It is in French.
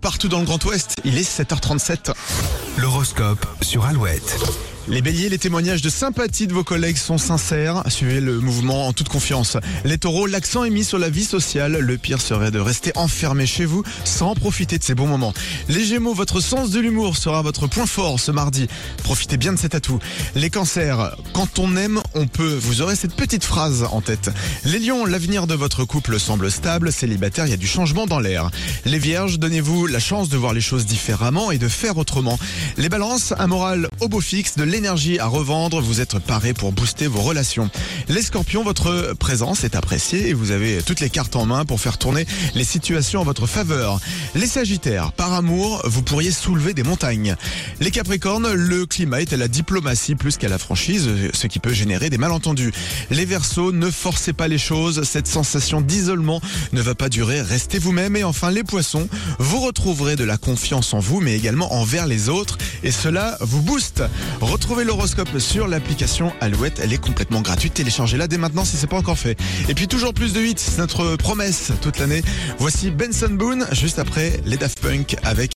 Partout dans le Grand Ouest, il est 7h37. L'horoscope sur Alouette. Les béliers, les témoignages de sympathie de vos collègues sont sincères. Suivez le mouvement en toute confiance. Les taureaux, l'accent est mis sur la vie sociale. Le pire serait de rester enfermé chez vous sans profiter de ces bons moments. Les gémeaux, votre sens de l'humour sera votre point fort ce mardi. Profitez bien de cet atout. Les cancers, quand on aime, on peut. Vous aurez cette petite phrase en tête. Les lions, l'avenir de votre couple semble stable. Célibataire, il y a du changement dans l'air. Les vierges, donnez-vous la chance de voir les choses différemment et de faire autrement. Les balances, un moral au beau fixe, de l'énergie à revendre, vous êtes paré pour booster vos relations. Les scorpions, votre présence est appréciée et vous avez toutes les cartes en main pour faire tourner les situations en votre faveur. Les sagittaires, par amour, vous pourriez soulever des montagnes. Les capricornes, le climat est à la diplomatie plus qu'à la franchise, ce qui peut générer des malentendus. Les versos, ne forcez pas les choses, cette sensation d'isolement ne va pas durer, restez vous-même. Et enfin les poissons, vous retrouverez de la confiance en vous mais également envers les autres et cela vous booste. Retrouvez l'horoscope sur l'application Alouette, elle est complètement gratuite, téléchargez-la dès maintenant si c'est pas encore fait. Et puis toujours plus de 8, c'est notre promesse toute l'année. Voici Benson Boone juste après les Daft Punk avec